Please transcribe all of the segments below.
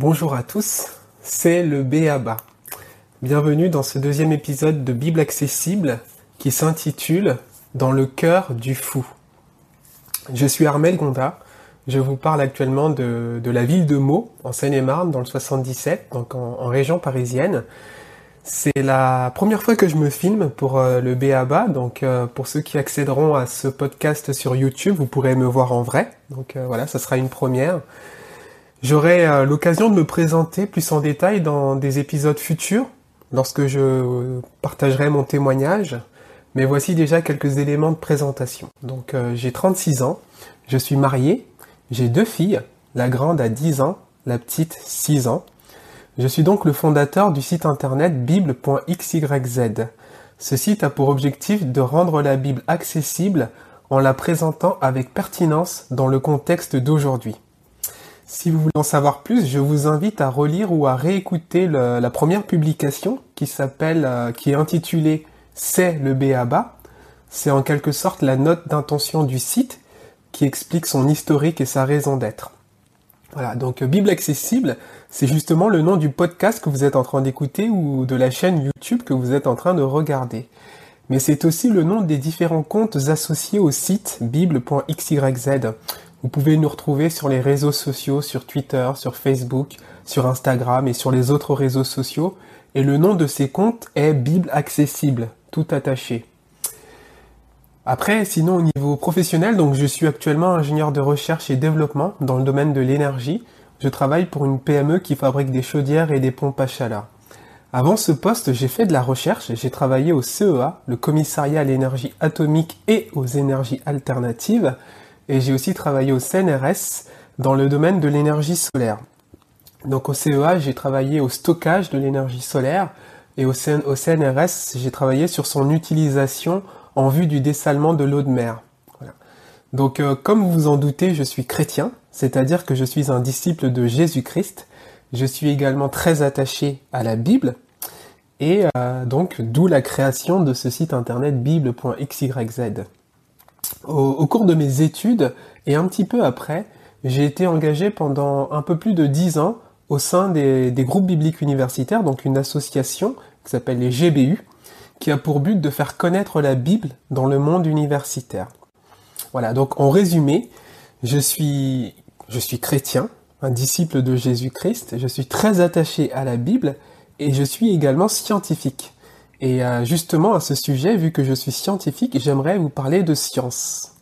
Bonjour à tous, c'est le Béaba. Bienvenue dans ce deuxième épisode de Bible accessible qui s'intitule Dans le cœur du fou. Je suis Armel Gonda, je vous parle actuellement de, la ville de Meaux, en Seine-et-Marne, dans le 77, donc en, région parisienne. C'est la première fois que je me filme pour euh, le Béaba, donc euh, pour ceux qui accéderont à ce podcast sur YouTube, vous pourrez me voir en vrai. Donc euh, voilà, ça sera une première. J'aurai euh, l'occasion de me présenter plus en détail dans des épisodes futurs, lorsque je partagerai mon témoignage. Mais voici déjà quelques éléments de présentation. Donc euh, j'ai 36 ans, je suis marié, j'ai deux filles, la grande a 10 ans, la petite 6 ans. Je suis donc le fondateur du site internet bible.xyz. Ce site a pour objectif de rendre la Bible accessible en la présentant avec pertinence dans le contexte d'aujourd'hui. Si vous voulez en savoir plus, je vous invite à relire ou à réécouter la première publication qui s'appelle, euh, qui est intitulée C'est le BABA. C'est en quelque sorte la note d'intention du site qui explique son historique et sa raison d'être. Voilà, donc Bible accessible, c'est justement le nom du podcast que vous êtes en train d'écouter ou de la chaîne YouTube que vous êtes en train de regarder. Mais c'est aussi le nom des différents comptes associés au site bible.xyz. Vous pouvez nous retrouver sur les réseaux sociaux, sur Twitter, sur Facebook, sur Instagram et sur les autres réseaux sociaux. Et le nom de ces comptes est Bible Accessible, tout attaché. Après, sinon au niveau professionnel, donc je suis actuellement ingénieur de recherche et développement dans le domaine de l'énergie. Je travaille pour une PME qui fabrique des chaudières et des pompes à chaleur. Avant ce poste, j'ai fait de la recherche, j'ai travaillé au CEA, le commissariat à l'énergie atomique et aux énergies alternatives, et j'ai aussi travaillé au CNRS dans le domaine de l'énergie solaire. Donc au CEA, j'ai travaillé au stockage de l'énergie solaire et au, CNRS, j'ai travaillé sur son utilisation en vue du dessalement de l'eau de mer. Donc euh, comme vous vous en doutez, je suis chrétien, c'est-à-dire que je suis un disciple de Jésus-Christ. Je suis également très attaché à la Bible et euh, donc d'où la création de ce site internet bible.xyz. Au, cours de mes études et un petit peu après, j'ai été engagé pendant un peu plus de dix ans au sein des, groupes bibliques universitaires, donc une association qui s'appelle les GBU, qui a pour but de faire connaître la Bible dans le monde universitaire. Voilà, donc en résumé, je suis, je suis chrétien, un disciple de Jésus-Christ, je suis très attaché à la Bible et je suis également scientifique. Et euh, justement, à ce sujet, vu que je suis scientifique, j'aimerais vous parler de science.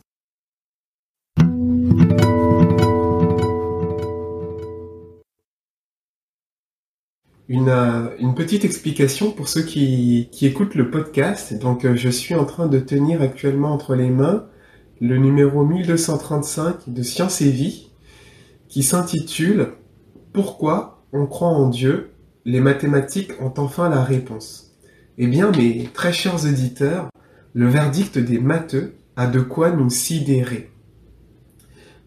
Une, euh, petite explication pour ceux qui, qui écoutent le podcast. Donc, euh, je suis en train de tenir actuellement entre les mains le numéro 1235 de Science et Vie, qui s'intitule Pourquoi on croit en Dieu? Les mathématiques ont enfin la réponse. Eh bien, mes très chers auditeurs, le verdict des matheux a de quoi nous sidérer.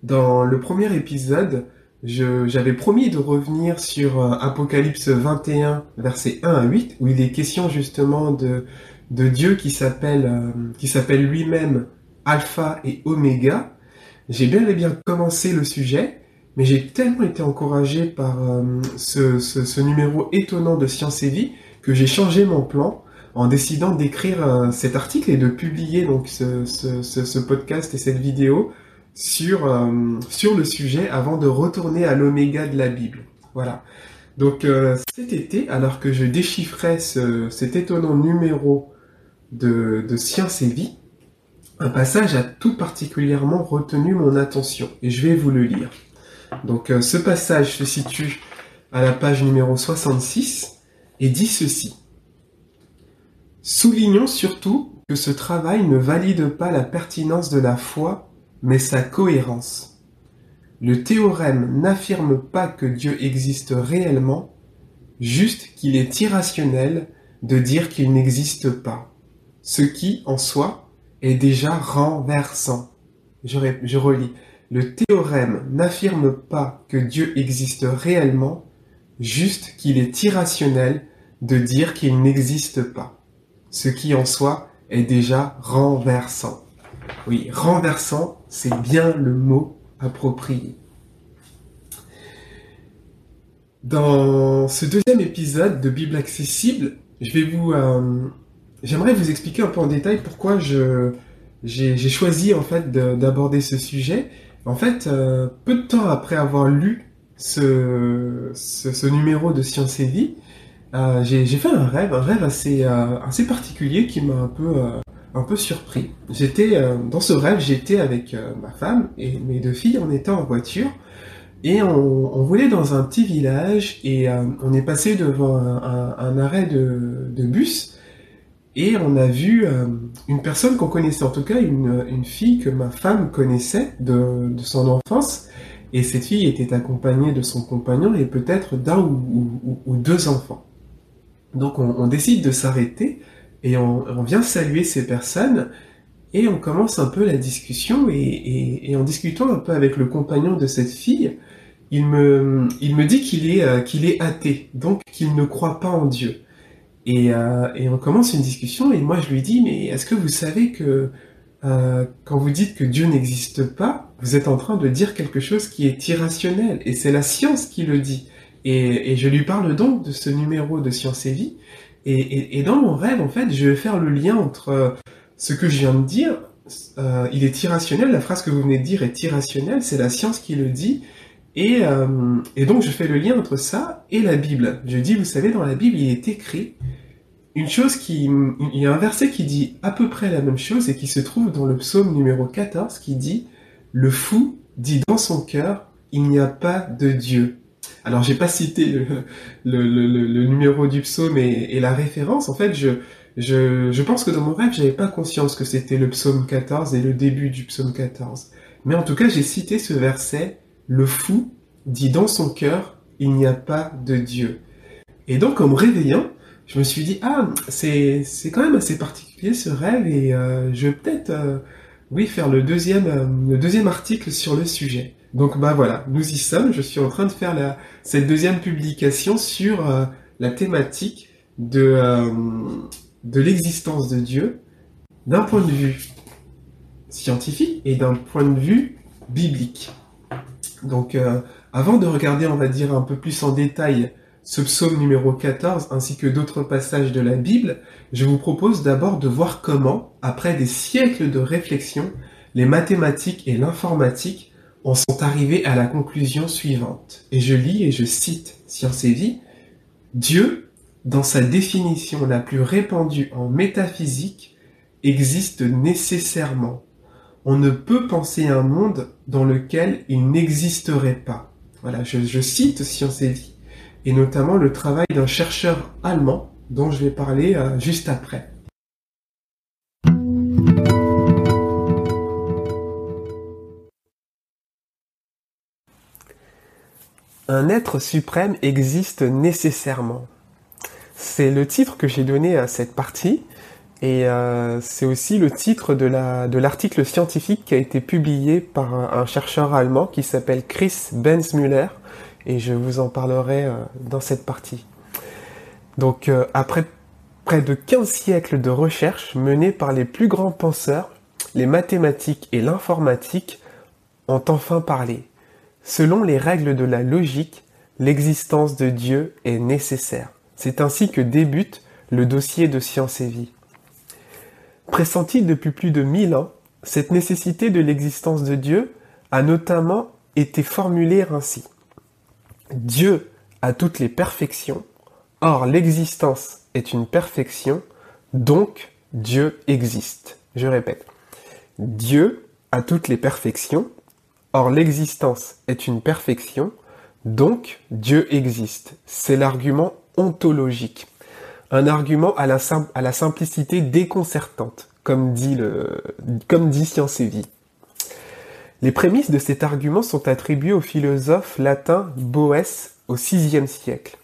Dans le premier épisode, j'avais promis de revenir sur euh, Apocalypse 21, versets 1 à 8, où il est question justement de, de Dieu qui s'appelle euh, lui-même Alpha et Oméga. J'ai bien et bien commencé le sujet, mais j'ai tellement été encouragé par euh, ce, numéro étonnant de Science et Vie que j'ai changé mon plan en décidant d'écrire euh, cet article et de publier donc ce, podcast et cette vidéo sur, euh, sur le sujet avant de retourner à l'oméga de la Bible. Voilà. Donc euh, cet été, alors que je déchiffrais cet étonnant numéro de, de Science et Vie, un passage a tout particulièrement retenu mon attention et je vais vous le lire. Donc ce passage se situe à la page numéro 66 et dit ceci. Soulignons surtout que ce travail ne valide pas la pertinence de la foi, mais sa cohérence. Le théorème n'affirme pas que Dieu existe réellement, juste qu'il est irrationnel de dire qu'il n'existe pas, ce qui, en soi, est déjà renversant. Je, relis. Le théorème n'affirme pas que Dieu existe réellement, juste qu'il est irrationnel de dire qu'il n'existe pas ce qui en soi est déjà renversant. Oui, renversant, c'est bien le mot approprié. Dans ce deuxième épisode de Bible accessible, euh, j'aimerais vous expliquer un peu en détail pourquoi j'ai choisi en fait d'aborder ce sujet. En fait, euh, peu de temps après avoir lu ce numéro de Science et Vie, euh, j'ai fait un rêve, un rêve assez euh, assez particulier qui m'a un peu un peu surpris. J'étais dans ce rêve, j'étais avec ma femme et mes deux filles, on était en voiture et on, on roulait dans un petit village et euh, on est passé devant un, arrêt de, de, bus et on a vu euh, une personne qu'on connaissait, en tout cas une, une, fille que ma femme connaissait de, de, son enfance. Et cette fille était accompagnée de son compagnon et peut-être d'un ou, ou, deux enfants. Donc on, décide de s'arrêter et on, vient saluer ces personnes et on commence un peu la discussion et, en discutant un peu avec le compagnon de cette fille, il me, il me dit qu'il est, euh, qu'il est athée, donc qu'il ne croit pas en Dieu. Et, euh, et, on commence une discussion et moi je lui dis mais est-ce que vous savez que euh, quand vous dites que Dieu n'existe pas, vous êtes en train de dire quelque chose qui est irrationnel? Et c'est la science qui le dit. Et, et, je lui parle donc de ce numéro de Science et Vie et, et, dans mon rêve en fait je vais faire le lien entre ce que je viens de dire, euh, il est irrationnel, la phrase que vous venez de dire est irrationnelle, c'est la science qui le dit et, euh, et, donc je fais le lien entre ça et la Bible. Je dis, vous savez, dans la Bible, il est écrit une chose qui... Il y a un verset qui dit à peu près la même chose et qui se trouve dans le psaume numéro 14 qui dit, Le fou dit dans son cœur, il n'y a pas de Dieu. Alors j'ai pas cité le, numéro du psaume et, la référence. En fait, je, je, pense que dans mon rêve, j'avais pas conscience que c'était le psaume 14 et le début du psaume 14. Mais en tout cas, j'ai cité ce verset le fou dit dans son cœur, il n'y a pas de Dieu. Et donc, en me réveillant, je me suis dit, ah, c'est, c'est quand même assez particulier ce rêve et euh, je vais peut-être, euh, oui, faire le deuxième, euh, le deuxième article sur le sujet. Donc, bah voilà, nous y sommes. Je suis en train de faire cette deuxième publication sur la thématique de, de l'existence de Dieu d'un point de vue scientifique et d'un point de vue biblique. Donc, euh, avant de regarder, on va dire, un peu plus en détail ce psaume numéro 14 ainsi que d'autres passages de la Bible, je vous propose d'abord de voir comment, après des siècles de réflexion, les mathématiques et l'informatique en sont arrivés à la conclusion suivante. Et je lis et je cite Science et Vie, Dieu, dans sa définition la plus répandue en métaphysique, existe nécessairement on ne peut penser un monde dans lequel il n'existerait pas. Voilà, je, cite Science et Vie, et notamment le travail d'un chercheur allemand dont je vais parler euh, juste après. Un être suprême existe nécessairement. C'est le titre que j'ai donné à cette partie, et euh, c'est aussi le titre de l'article scientifique qui a été publié par un, chercheur allemand qui s'appelle Chris Benzmüller, et je vous en parlerai euh, dans cette partie. Donc euh, après près de 15 siècles de recherche menées par les plus grands penseurs, les mathématiques et l'informatique ont enfin parlé. Selon les règles de la logique, l'existence de Dieu est nécessaire. C'est ainsi que débute le dossier de Science et Vie. Pressentie depuis plus de mille ans, cette nécessité de l'existence de Dieu a notamment été formulée ainsi. Dieu a toutes les perfections, or l'existence est une perfection, donc Dieu existe. Je répète. Dieu a toutes les perfections, or l'existence est une perfection, donc Dieu existe. C'est l'argument ontologique un argument à la, simplicité déconcertante, comme dit, le, comme dit Science et Vie. Les prémices de cet argument sont attribuées au philosophe latin Boès au VIe siècle.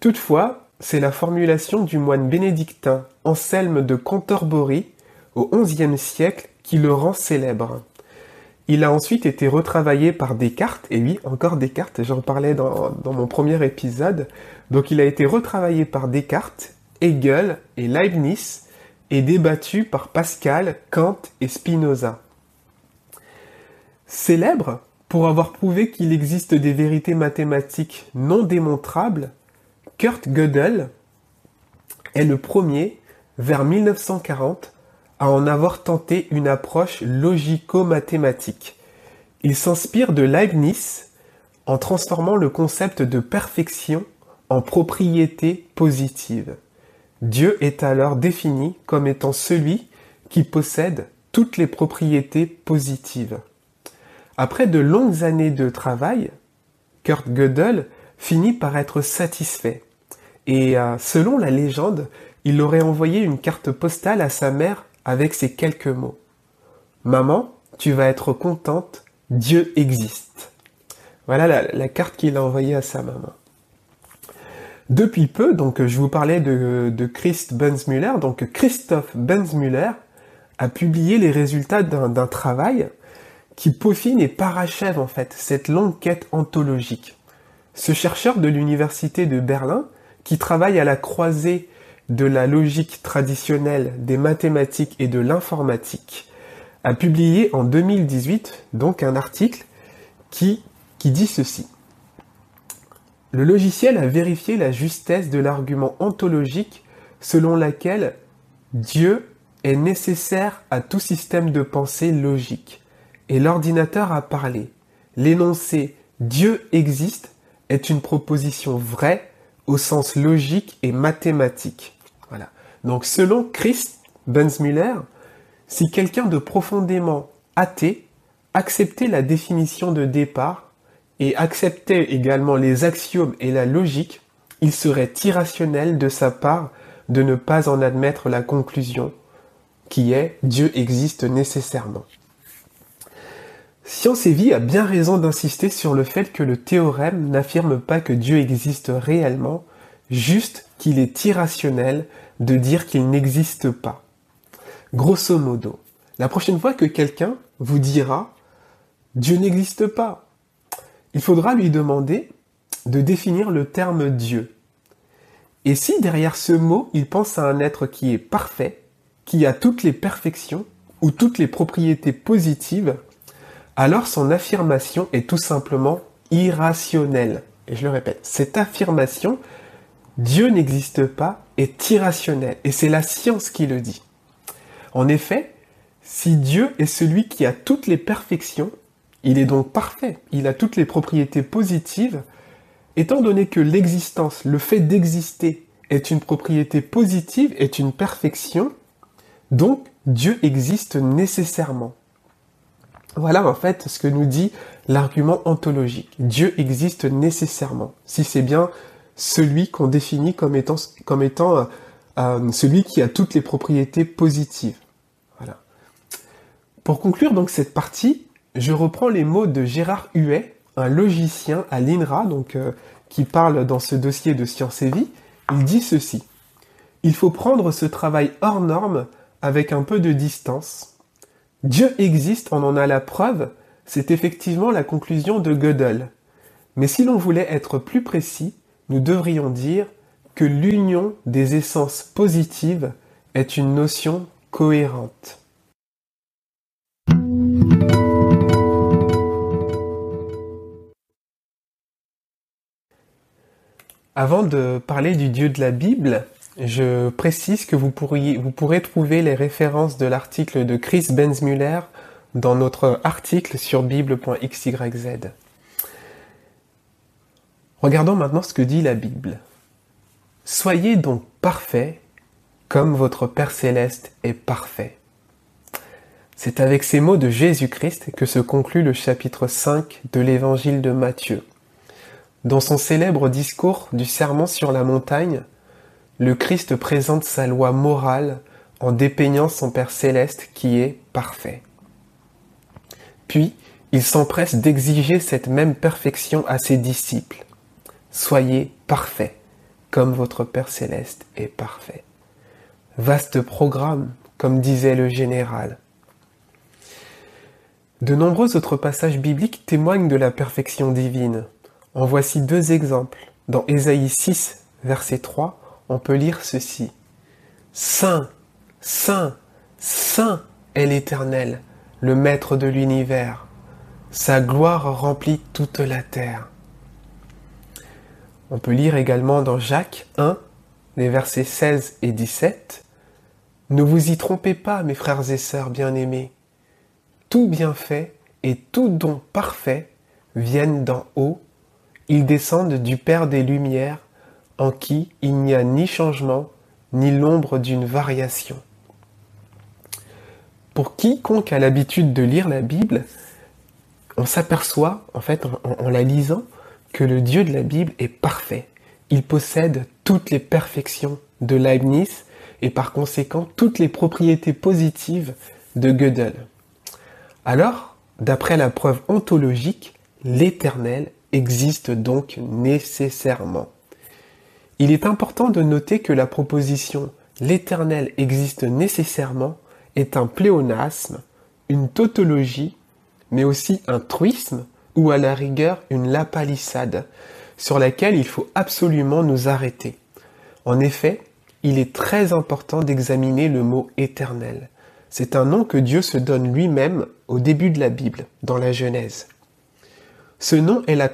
Toutefois, c'est la formulation du moine bénédictin Anselme de Cantorbori au XIe siècle qui le rend célèbre. Il a ensuite été retravaillé par Descartes, et oui, encore Descartes, j'en parlais dans, mon premier épisode. Donc il a été retravaillé par Descartes, Hegel et Leibniz, et débattu par Pascal, Kant et Spinoza. Célèbre Pour avoir prouvé qu'il existe des vérités mathématiques non démontrables, Kurt Gödel est le premier, vers 1940, à en avoir tenté une approche logico-mathématique. Il s'inspire de Leibniz en transformant le concept de perfection en propriété positive. Dieu est alors défini comme étant celui qui possède toutes les propriétés positives. Après de longues années de travail, Kurt Gödel finit par être satisfait. Et euh, selon la légende, il aurait envoyé une carte postale à sa mère avec ces quelques mots. Maman, tu vas être contente, Dieu existe. Voilà la, carte qu'il a envoyée à sa maman. Depuis peu, donc je vous parlais de, Christ Benzmüller, donc Christophe Benzmüller a publié les résultats d'un travail qui peaufine et parachève en fait cette longue quête ontologique. Ce chercheur de l'université de Berlin, qui travaille à la croisée de la logique traditionnelle, des mathématiques et de l'informatique, a publié en 2018 donc un article qui, qui dit ceci. Le logiciel a vérifié la justesse de l'argument ontologique selon laquelle Dieu est nécessaire à tout système de pensée logique. Et l'ordinateur a parlé. L'énoncé Dieu existe est une proposition vraie au sens logique et mathématique. Voilà. Donc selon Christ Benzmüller, si quelqu'un de profondément athée acceptait la définition de départ et acceptait également les axiomes et la logique, il serait irrationnel de sa part de ne pas en admettre la conclusion, qui est Dieu existe nécessairement. Science et Vie a bien raison d'insister sur le fait que le théorème n'affirme pas que Dieu existe réellement, juste qu'il est irrationnel de dire qu'il n'existe pas. Grosso modo, la prochaine fois que quelqu'un vous dira Dieu n'existe pas, il faudra lui demander de définir le terme Dieu. Et si derrière ce mot, il pense à un être qui est parfait, qui a toutes les perfections ou toutes les propriétés positives, alors son affirmation est tout simplement irrationnelle. Et je le répète, cette affirmation, Dieu n'existe pas, est irrationnelle. Et c'est la science qui le dit. En effet, si Dieu est celui qui a toutes les perfections, il est donc parfait, il a toutes les propriétés positives, étant donné que l'existence, le fait d'exister, est une propriété positive, est une perfection, donc Dieu existe nécessairement. Voilà en fait ce que nous dit l'argument ontologique. Dieu existe nécessairement, si c'est bien celui qu'on définit comme étant, comme étant euh, euh, celui qui a toutes les propriétés positives. Voilà. Pour conclure donc cette partie, je reprends les mots de Gérard Huet, un logicien à l'INRA, donc euh, qui parle dans ce dossier de Science et Vie. Il dit ceci Il faut prendre ce travail hors norme avec un peu de distance Dieu existe, on en a la preuve, c'est effectivement la conclusion de Gödel. Mais si l'on voulait être plus précis, nous devrions dire que l'union des essences positives est une notion cohérente. Avant de parler du Dieu de la Bible, je précise que vous, pourriez, vous pourrez trouver les références de l'article de Chris Benzmuller dans notre article sur bible.xyz. Regardons maintenant ce que dit la Bible. Soyez donc parfaits comme votre Père céleste est parfait. C'est avec ces mots de Jésus-Christ que se conclut le chapitre 5 de l'évangile de Matthieu. Dans son célèbre discours du Sermon sur la montagne, le Christ présente sa loi morale en dépeignant son Père céleste qui est parfait. Puis, il s'empresse d'exiger cette même perfection à ses disciples. Soyez parfaits, comme votre Père céleste est parfait. Vaste programme, comme disait le général. De nombreux autres passages bibliques témoignent de la perfection divine. En voici deux exemples. Dans Ésaïe 6, verset 3, on peut lire ceci. Saint, Saint, Saint est l'Éternel, le Maître de l'univers. sa gloire remplit toute la terre. On peut lire également dans Jacques 1, les versets 16 et 17. Ne vous y trompez pas, mes frères et sœurs bien-aimés. Tout bienfait et tout don parfait viennent d'en haut. Ils descendent du Père des Lumières, en qui il n'y a ni changement, ni l'ombre d'une variation. Pour quiconque a l'habitude de lire la Bible, on s'aperçoit, en fait, en, la lisant, que le Dieu de la Bible est parfait. Il possède toutes les perfections de Leibniz et par conséquent toutes les propriétés positives de Gödel. Alors, d'après la preuve ontologique, l'éternel existe donc nécessairement. Il est important de noter que la proposition l'éternel existe nécessairement est un pléonasme, une tautologie, mais aussi un truisme ou à la rigueur une lapalissade, sur laquelle il faut absolument nous arrêter. En effet, il est très important d'examiner le mot éternel. C'est un nom que Dieu se donne lui-même au début de la Bible, dans la Genèse. Ce nom est la,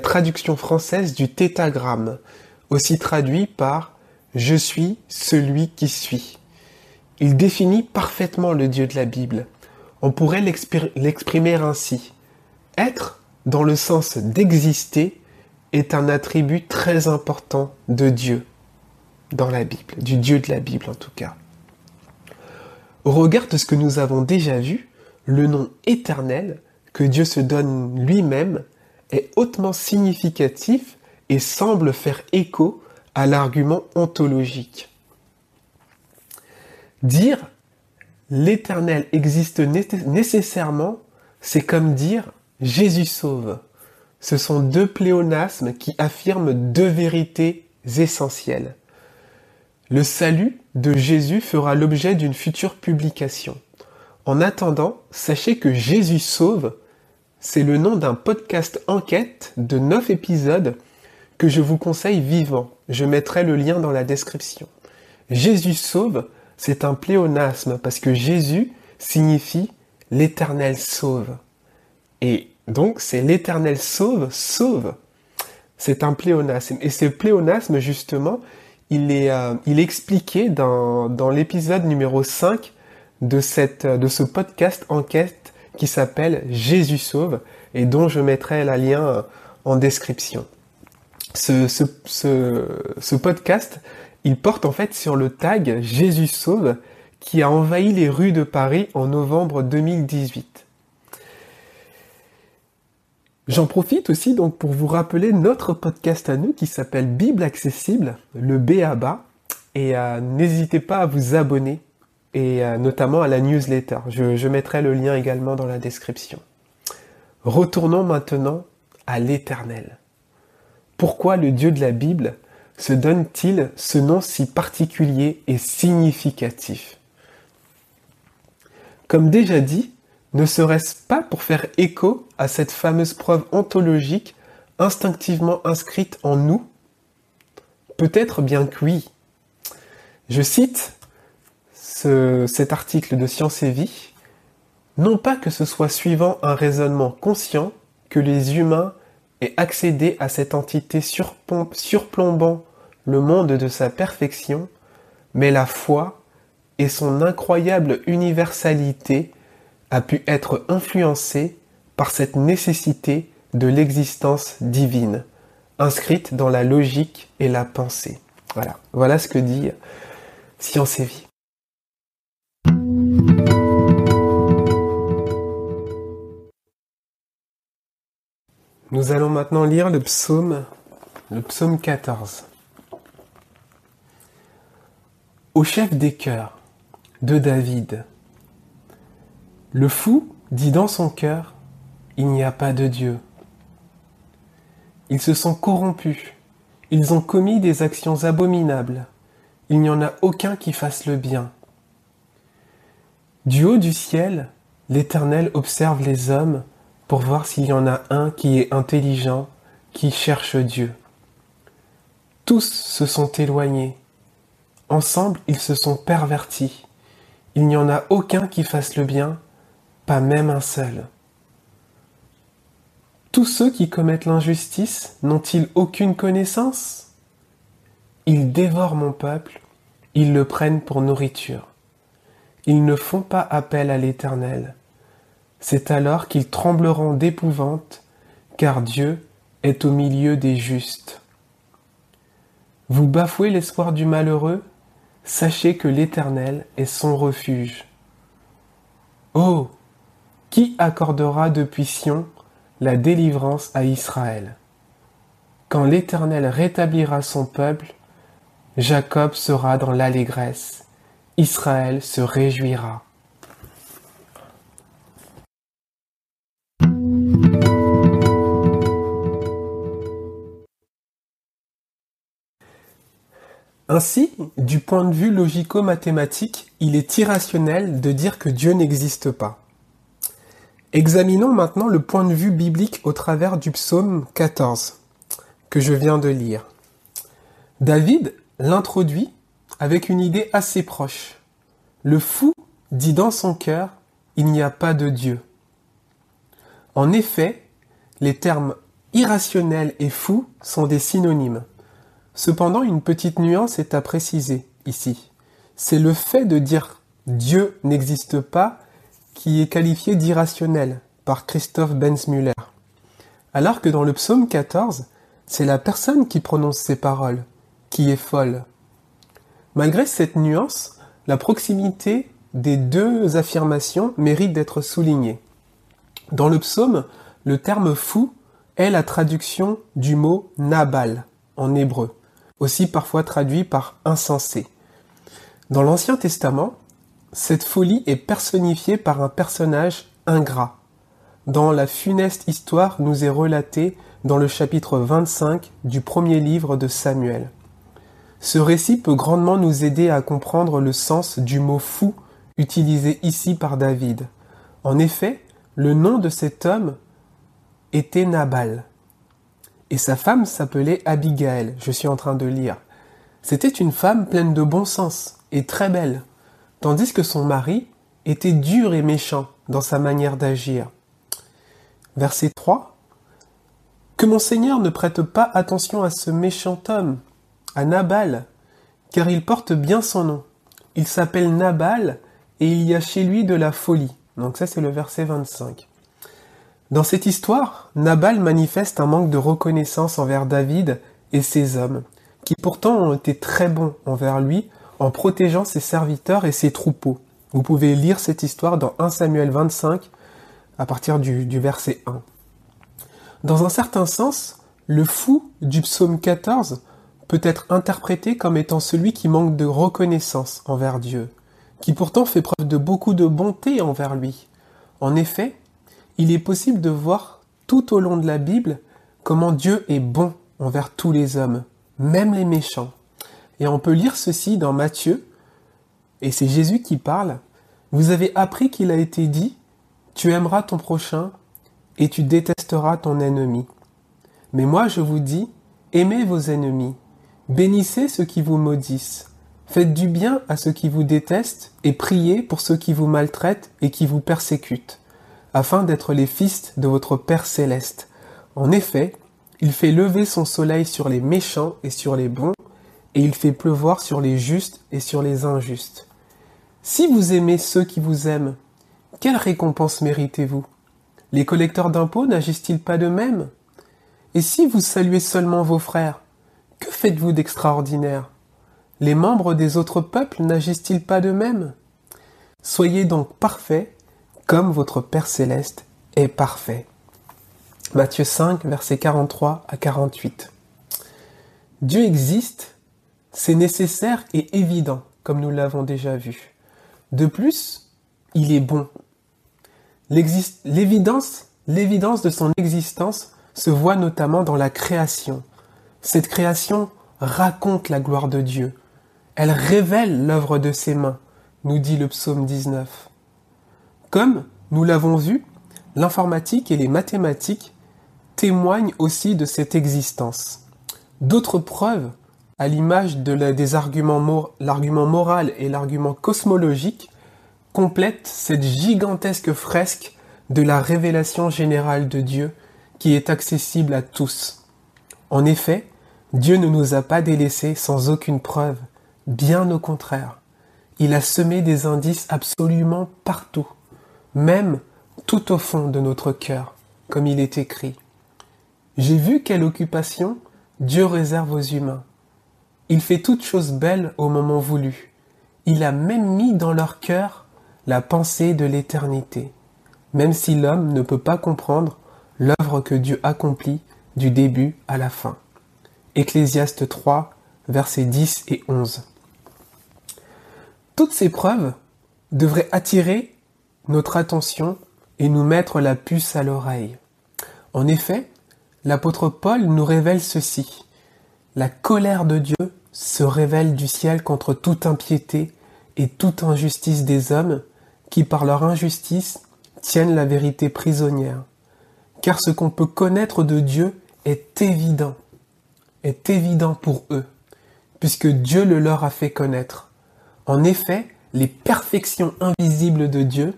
traduction française du tétagramme, aussi traduit par Je suis celui qui suis. Il définit parfaitement le Dieu de la Bible. On pourrait l'exprimer ainsi. Être, dans le sens d'exister, est un attribut très important de Dieu dans la Bible, du Dieu de la Bible en tout cas. Au regard de ce que nous avons déjà vu, le nom éternel que Dieu se donne lui-même est hautement significatif et semble faire écho à l'argument ontologique. Dire l'Éternel existe nécessairement, c'est comme dire Jésus sauve. Ce sont deux pléonasmes qui affirment deux vérités essentielles. Le salut de Jésus fera l'objet d'une future publication. En attendant, sachez que Jésus sauve, c'est le nom d'un podcast enquête de 9 épisodes que je vous conseille vivant. Je mettrai le lien dans la description. Jésus sauve, c'est un pléonasme parce que Jésus signifie l'Éternel sauve. Et donc c'est l'Éternel sauve, sauve. C'est un pléonasme. Et ce pléonasme, justement, il est, euh, expliqué dans, l'épisode numéro 5 de, cette, de ce podcast enquête qui s'appelle Jésus sauve et dont je mettrai la lien en description. Ce, podcast il porte en fait sur le tag Jésus sauve qui a envahi les rues de Paris en novembre 2018. J'en profite aussi donc pour vous rappeler notre podcast à nous qui s'appelle Bible accessible, le B à bas, et euh, n'hésitez pas à vous abonner et euh, notamment à la newsletter. je mettrai le lien également dans la description. Retournons maintenant à l'Éternel. Pourquoi le Dieu de la Bible se donne-t-il ce nom si particulier et significatif? Comme déjà dit, ne serait-ce pas pour faire écho à cette fameuse preuve ontologique instinctivement inscrite en nous? Peut-être bien que oui. Je cite cet article de Science et Vie. Non pas que ce soit suivant un raisonnement conscient que les humains et accéder à cette entité surplombant le monde de sa perfection, mais la foi et son incroyable universalité a pu être influencée par cette nécessité de l'existence divine, inscrite dans la logique et la pensée. Voilà, ce que dit Science et Vie. Nous allons maintenant lire le psaume, le psaume 14. Au chef des cœurs de David. Le fou dit dans son cœur, il n'y a pas de Dieu. Ils se sont corrompus, ils ont commis des actions abominables, il n'y en a aucun qui fasse le bien. Du haut du ciel, l'Éternel observe les hommes pour voir s'il y en a un qui est intelligent, qui cherche Dieu. Tous se sont éloignés. Ensemble, ils se sont pervertis. Il n'y en a aucun qui fasse le bien, pas même un seul. Tous ceux qui commettent l'injustice n'ont-ils aucune connaissance? Ils dévorent mon peuple, ils le prennent pour nourriture. Ils ne font pas appel à l'Éternel. C'est alors qu'ils trembleront d'épouvante, car Dieu est au milieu des justes. Vous bafouez l'espoir du malheureux, sachez que l'Éternel est son refuge. Oh Qui accordera depuis Sion la délivrance à Israël? Quand l'Éternel rétablira son peuple, Jacob sera dans l'allégresse, Israël se réjouira. Ainsi, du point de vue logico-mathématique, il est irrationnel de dire que Dieu n'existe pas. Examinons maintenant le point de vue biblique au travers du psaume 14 que je viens de lire. David l'introduit avec une idée assez proche. Le fou dit dans son cœur, il n'y a pas de Dieu. En effet, les termes irrationnel et fou sont des synonymes. Cependant, une petite nuance est à préciser ici. C'est le fait de dire Dieu n'existe pas qui est qualifié d'irrationnel par Christophe Benzmüller. Alors que dans le psaume 14, c'est la personne qui prononce ces paroles, qui est folle. Malgré cette nuance, la proximité des deux affirmations mérite d'être soulignée. Dans le psaume, le terme fou est la traduction du mot Nabal en hébreu, aussi parfois traduit par insensé. Dans l'Ancien Testament, cette folie est personnifiée par un personnage ingrat, dont la funeste histoire nous est relatée dans le chapitre 25 du premier livre de Samuel. Ce récit peut grandement nous aider à comprendre le sens du mot fou utilisé ici par David. En effet, le nom de cet homme était Nabal. Et sa femme s'appelait Abigail, je suis en train de lire. C'était une femme pleine de bon sens et très belle tandis que son mari était dur et méchant dans sa manière d'agir. Verset 3. Que mon Seigneur ne prête pas attention à ce méchant homme, à Nabal, car il porte bien son nom. Il s'appelle Nabal et il y a chez lui de la folie. Donc ça c'est le verset 25. Dans cette histoire, Nabal manifeste un manque de reconnaissance envers David et ses hommes, qui pourtant ont été très bons envers lui en protégeant ses serviteurs et ses troupeaux. Vous pouvez lire cette histoire dans 1 Samuel 25 à partir du, verset 1. Dans un certain sens, le fou du psaume 14 peut être interprété comme étant celui qui manque de reconnaissance envers Dieu, qui pourtant fait preuve de beaucoup de bonté envers lui. En effet, il est possible de voir tout au long de la Bible comment Dieu est bon envers tous les hommes, même les méchants. Et on peut lire ceci dans Matthieu, et c'est Jésus qui parle. Vous avez appris qu'il a été dit, tu aimeras ton prochain et tu détesteras ton ennemi. Mais moi je vous dis, aimez vos ennemis, bénissez ceux qui vous maudissent, faites du bien à ceux qui vous détestent et priez pour ceux qui vous maltraitent et qui vous persécutent, afin d'être les fils de votre Père céleste. En effet, il fait lever son soleil sur les méchants et sur les bons, et il fait pleuvoir sur les justes et sur les injustes. Si vous aimez ceux qui vous aiment, quelle récompense méritez-vous? Les collecteurs d'impôts n'agissent-ils pas de même? Et si vous saluez seulement vos frères, que faites-vous d'extraordinaire? Les membres des autres peuples n'agissent-ils pas de même? Soyez donc parfaits comme votre Père céleste est parfait. Matthieu 5, versets 43 à 48. Dieu existe c'est nécessaire et évident, comme nous l'avons déjà vu. De plus, il est bon. L'évidence, l'évidence de son existence se voit notamment dans la création. Cette création raconte la gloire de Dieu. Elle révèle l'œuvre de ses mains, nous dit le psaume 19. Comme nous l'avons vu, l'informatique et les mathématiques témoignent aussi de cette existence. D'autres preuves à l'image de des arguments l'argument moral et l'argument cosmologique, complète cette gigantesque fresque de la révélation générale de Dieu qui est accessible à tous. En effet, Dieu ne nous a pas délaissés sans aucune preuve, bien au contraire. Il a semé des indices absolument partout, même tout au fond de notre cœur, comme il est écrit. J'ai vu quelle occupation Dieu réserve aux humains. Il fait toutes choses belles au moment voulu. Il a même mis dans leur cœur la pensée de l'éternité, même si l'homme ne peut pas comprendre l'œuvre que Dieu accomplit du début à la fin. Ecclésiaste 3, versets 10 et 11. Toutes ces preuves devraient attirer notre attention et nous mettre la puce à l'oreille. En effet, l'apôtre Paul nous révèle ceci. La colère de Dieu se révèle du ciel contre toute impiété et toute injustice des hommes qui par leur injustice tiennent la vérité prisonnière. Car ce qu'on peut connaître de Dieu est évident, est évident pour eux, puisque Dieu le leur a fait connaître. En effet, les perfections invisibles de Dieu,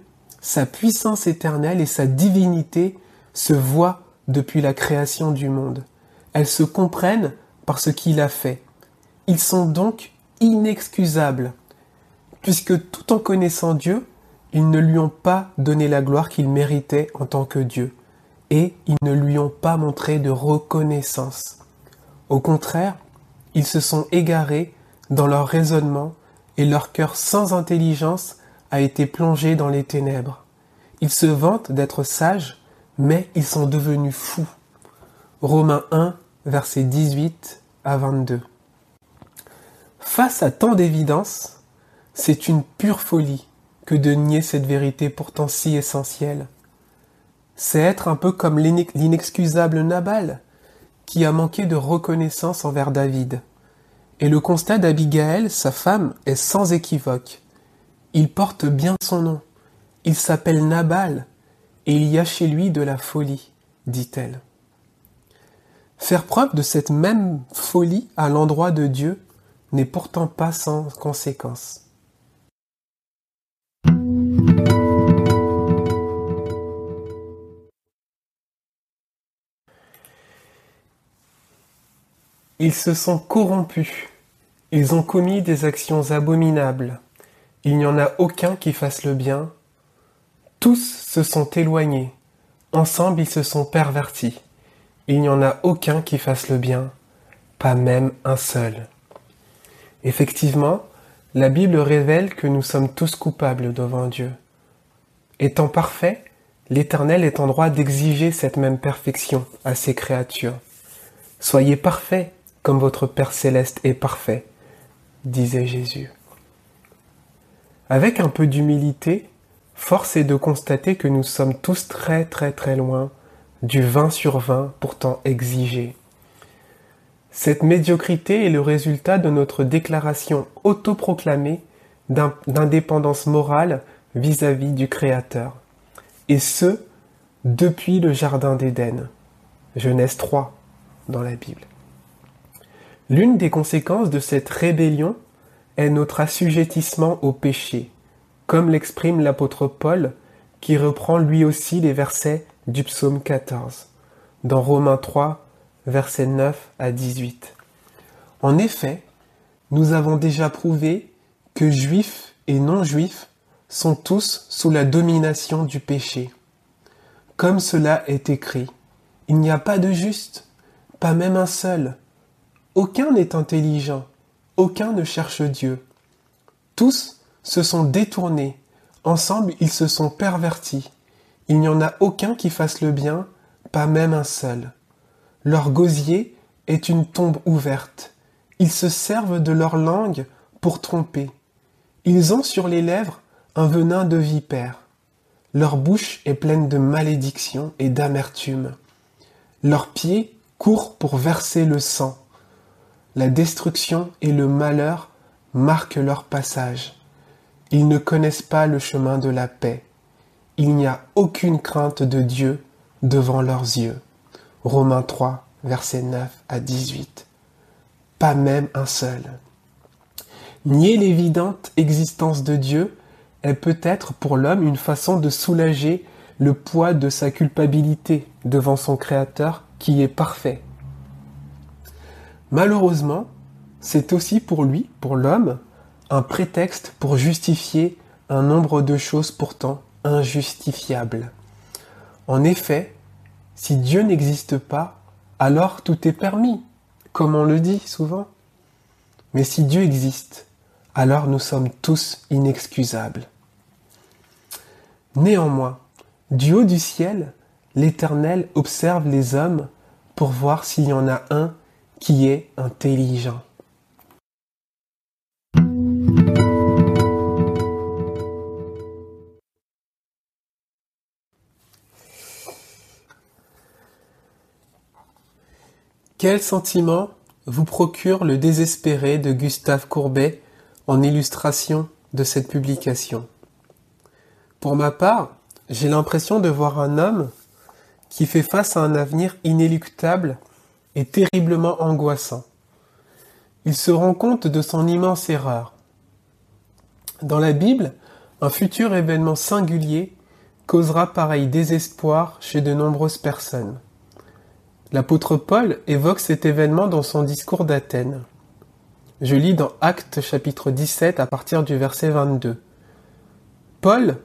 sa puissance éternelle et sa divinité se voient depuis la création du monde. Elles se comprennent par ce qu'il a fait. Ils sont donc inexcusables, puisque tout en connaissant Dieu, ils ne lui ont pas donné la gloire qu'il méritait en tant que Dieu, et ils ne lui ont pas montré de reconnaissance. Au contraire, ils se sont égarés dans leur raisonnement et leur cœur sans intelligence a été plongé dans les ténèbres. Ils se vantent d'être sages, mais ils sont devenus fous. Romains 1, versets 18 à 22. Face à tant d'évidence, c'est une pure folie que de nier cette vérité pourtant si essentielle. C'est être un peu comme l'inexcusable Nabal, qui a manqué de reconnaissance envers David. Et le constat d'Abigaël, sa femme, est sans équivoque. Il porte bien son nom. Il s'appelle Nabal, et il y a chez lui de la folie, dit-elle. Faire preuve de cette même folie à l'endroit de Dieu n'est pourtant pas sans conséquence. Ils se sont corrompus. Ils ont commis des actions abominables. Il n'y en a aucun qui fasse le bien. Tous se sont éloignés. Ensemble ils se sont pervertis. Il n'y en a aucun qui fasse le bien, pas même un seul. Effectivement, la Bible révèle que nous sommes tous coupables devant Dieu. Étant parfait, l'Éternel est en droit d'exiger cette même perfection à ses créatures. Soyez parfaits comme votre Père céleste est parfait, disait Jésus. Avec un peu d'humilité, force est de constater que nous sommes tous très très très loin du 20 sur 20 pourtant exigé. Cette médiocrité est le résultat de notre déclaration autoproclamée d'indépendance morale vis-à-vis du Créateur. Et ce, depuis le Jardin d'Éden. Genèse 3 dans la Bible. L'une des conséquences de cette rébellion est notre assujettissement au péché, comme l'exprime l'apôtre Paul, qui reprend lui aussi les versets du psaume 14, dans Romains 3, versets 9 à 18. En effet, nous avons déjà prouvé que juifs et non-juifs sont tous sous la domination du péché. Comme cela est écrit, il n'y a pas de juste, pas même un seul. Aucun n'est intelligent, aucun ne cherche Dieu. Tous se sont détournés, ensemble ils se sont pervertis. Il n'y en a aucun qui fasse le bien, pas même un seul. Leur gosier est une tombe ouverte. Ils se servent de leur langue pour tromper. Ils ont sur les lèvres un venin de vipère. Leur bouche est pleine de malédiction et d'amertume. Leurs pieds courent pour verser le sang la destruction et le malheur marquent leur passage. Ils ne connaissent pas le chemin de la paix. Il n'y a aucune crainte de Dieu devant leurs yeux. Romains 3, versets 9 à 18. Pas même un seul. Nier l'évidente existence de Dieu est peut-être pour l'homme une façon de soulager le poids de sa culpabilité devant son Créateur qui est parfait. Malheureusement, c'est aussi pour lui, pour l'homme, un prétexte pour justifier un nombre de choses pourtant injustifiables. En effet, si Dieu n'existe pas, alors tout est permis, comme on le dit souvent. Mais si Dieu existe, alors nous sommes tous inexcusables. Néanmoins, du haut du ciel, l'Éternel observe les hommes pour voir s'il y en a un qui est intelligent. Quel sentiment vous procure le désespéré de Gustave Courbet en illustration de cette publication? Pour ma part, j'ai l'impression de voir un homme qui fait face à un avenir inéluctable et terriblement angoissant. Il se rend compte de son immense erreur. Dans la Bible, un futur événement singulier causera pareil désespoir chez de nombreuses personnes. L'apôtre Paul évoque cet événement dans son discours d'Athènes. Je lis dans Actes chapitre 17 à partir du verset 22. Paul,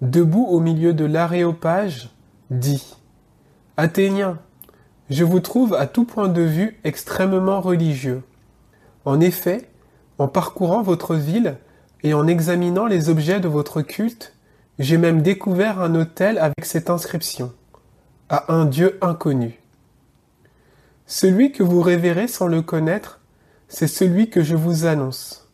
debout au milieu de l'aréopage, dit Athéniens, je vous trouve à tout point de vue extrêmement religieux. En effet, en parcourant votre ville et en examinant les objets de votre culte, j'ai même découvert un autel avec cette inscription à un Dieu inconnu. Celui que vous révérez sans le connaître, c'est celui que je vous annonce.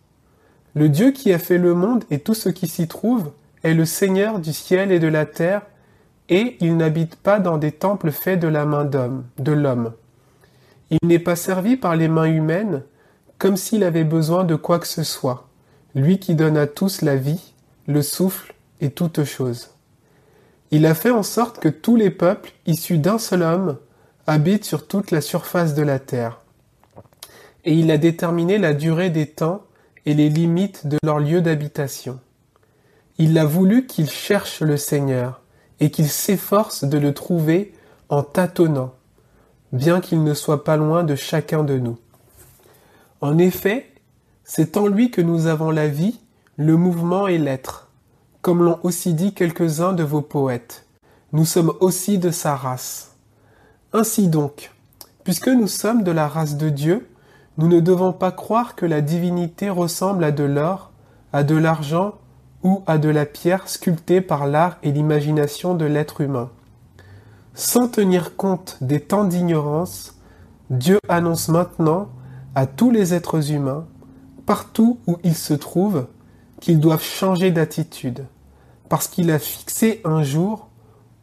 Le Dieu qui a fait le monde et tout ce qui s'y trouve est le Seigneur du ciel et de la terre, et il n'habite pas dans des temples faits de la main d'homme, de l'homme. Il n'est pas servi par les mains humaines, comme s'il avait besoin de quoi que ce soit, lui qui donne à tous la vie, le souffle et toutes choses. Il a fait en sorte que tous les peuples, issus d'un seul homme, habite sur toute la surface de la terre. Et il a déterminé la durée des temps et les limites de leur lieu d'habitation. Il a voulu qu'ils cherchent le Seigneur et qu'ils s'efforcent de le trouver en tâtonnant, bien qu'il ne soit pas loin de chacun de nous. En effet, c'est en lui que nous avons la vie, le mouvement et l'être, comme l'ont aussi dit quelques-uns de vos poètes. Nous sommes aussi de sa race. Ainsi donc, puisque nous sommes de la race de Dieu, nous ne devons pas croire que la divinité ressemble à de l'or, à de l'argent ou à de la pierre sculptée par l'art et l'imagination de l'être humain. Sans tenir compte des temps d'ignorance, Dieu annonce maintenant à tous les êtres humains, partout où ils se trouvent, qu'ils doivent changer d'attitude, parce qu'il a fixé un jour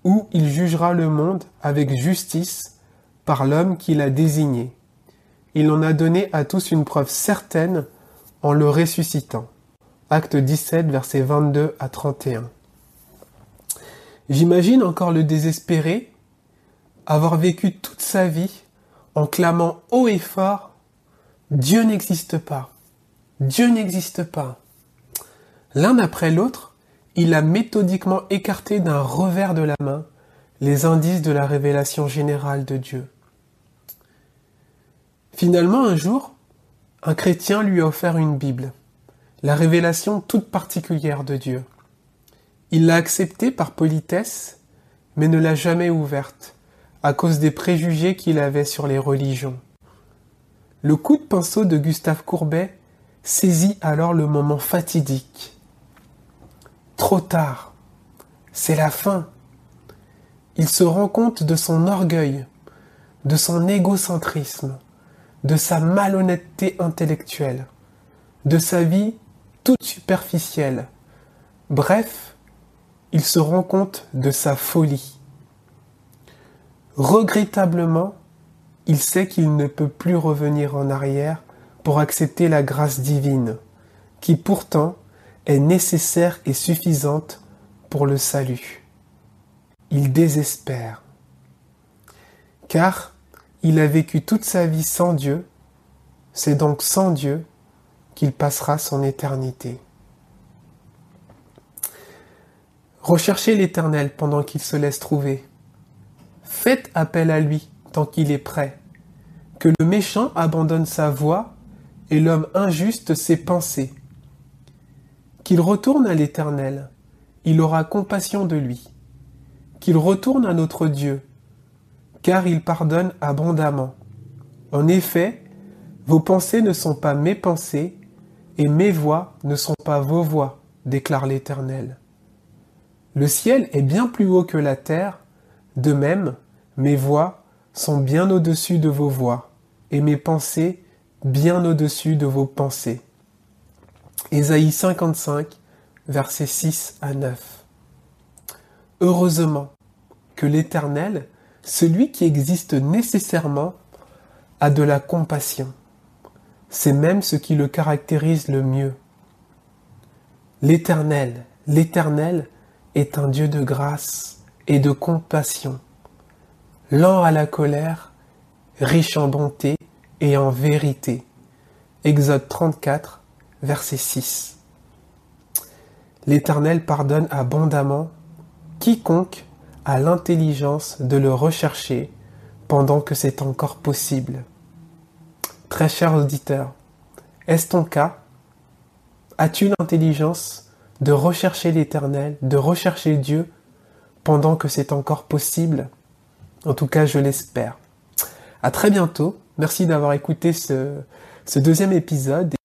où il jugera le monde avec justice par l'homme qu'il a désigné. Il en a donné à tous une preuve certaine en le ressuscitant. Acte 17, versets 22 à 31. J'imagine encore le désespéré avoir vécu toute sa vie en clamant haut et fort Dieu n'existe pas. Dieu n'existe pas. L'un après l'autre, il a méthodiquement écarté d'un revers de la main les indices de la révélation générale de Dieu. Finalement, un jour, un chrétien lui a offert une Bible, la révélation toute particulière de Dieu. Il l'a acceptée par politesse, mais ne l'a jamais ouverte, à cause des préjugés qu'il avait sur les religions. Le coup de pinceau de Gustave Courbet saisit alors le moment fatidique Trop tard. C'est la fin. Il se rend compte de son orgueil, de son égocentrisme, de sa malhonnêteté intellectuelle, de sa vie toute superficielle. Bref, il se rend compte de sa folie. Regrettablement, il sait qu'il ne peut plus revenir en arrière pour accepter la grâce divine, qui pourtant est nécessaire et suffisante pour le salut. Il désespère, car il a vécu toute sa vie sans Dieu, c'est donc sans Dieu qu'il passera son éternité. Recherchez l'Éternel pendant qu'il se laisse trouver. Faites appel à lui tant qu'il est prêt. Que le méchant abandonne sa voie et l'homme injuste ses pensées. Qu'il retourne à l'Éternel, il aura compassion de lui. Qu'il retourne à notre Dieu, car il pardonne abondamment. En effet, vos pensées ne sont pas mes pensées, et mes voix ne sont pas vos voix, déclare l'Éternel. Le ciel est bien plus haut que la terre, de même, mes voix sont bien au-dessus de vos voix, et mes pensées bien au-dessus de vos pensées. Ésaïe 55, versets 6 à 9. Heureusement que l'Éternel, celui qui existe nécessairement, a de la compassion. C'est même ce qui le caractérise le mieux. L'Éternel, l'Éternel est un Dieu de grâce et de compassion, lent à la colère, riche en bonté et en vérité. Exode 34, verset 6. L'Éternel pardonne abondamment quiconque a l'intelligence de le rechercher pendant que c'est encore possible. Très cher auditeur, est-ce ton cas? As-tu l'intelligence de rechercher l'Éternel, de rechercher Dieu pendant que c'est encore possible? En tout cas, je l'espère. À très bientôt. Merci d'avoir écouté ce, ce deuxième épisode.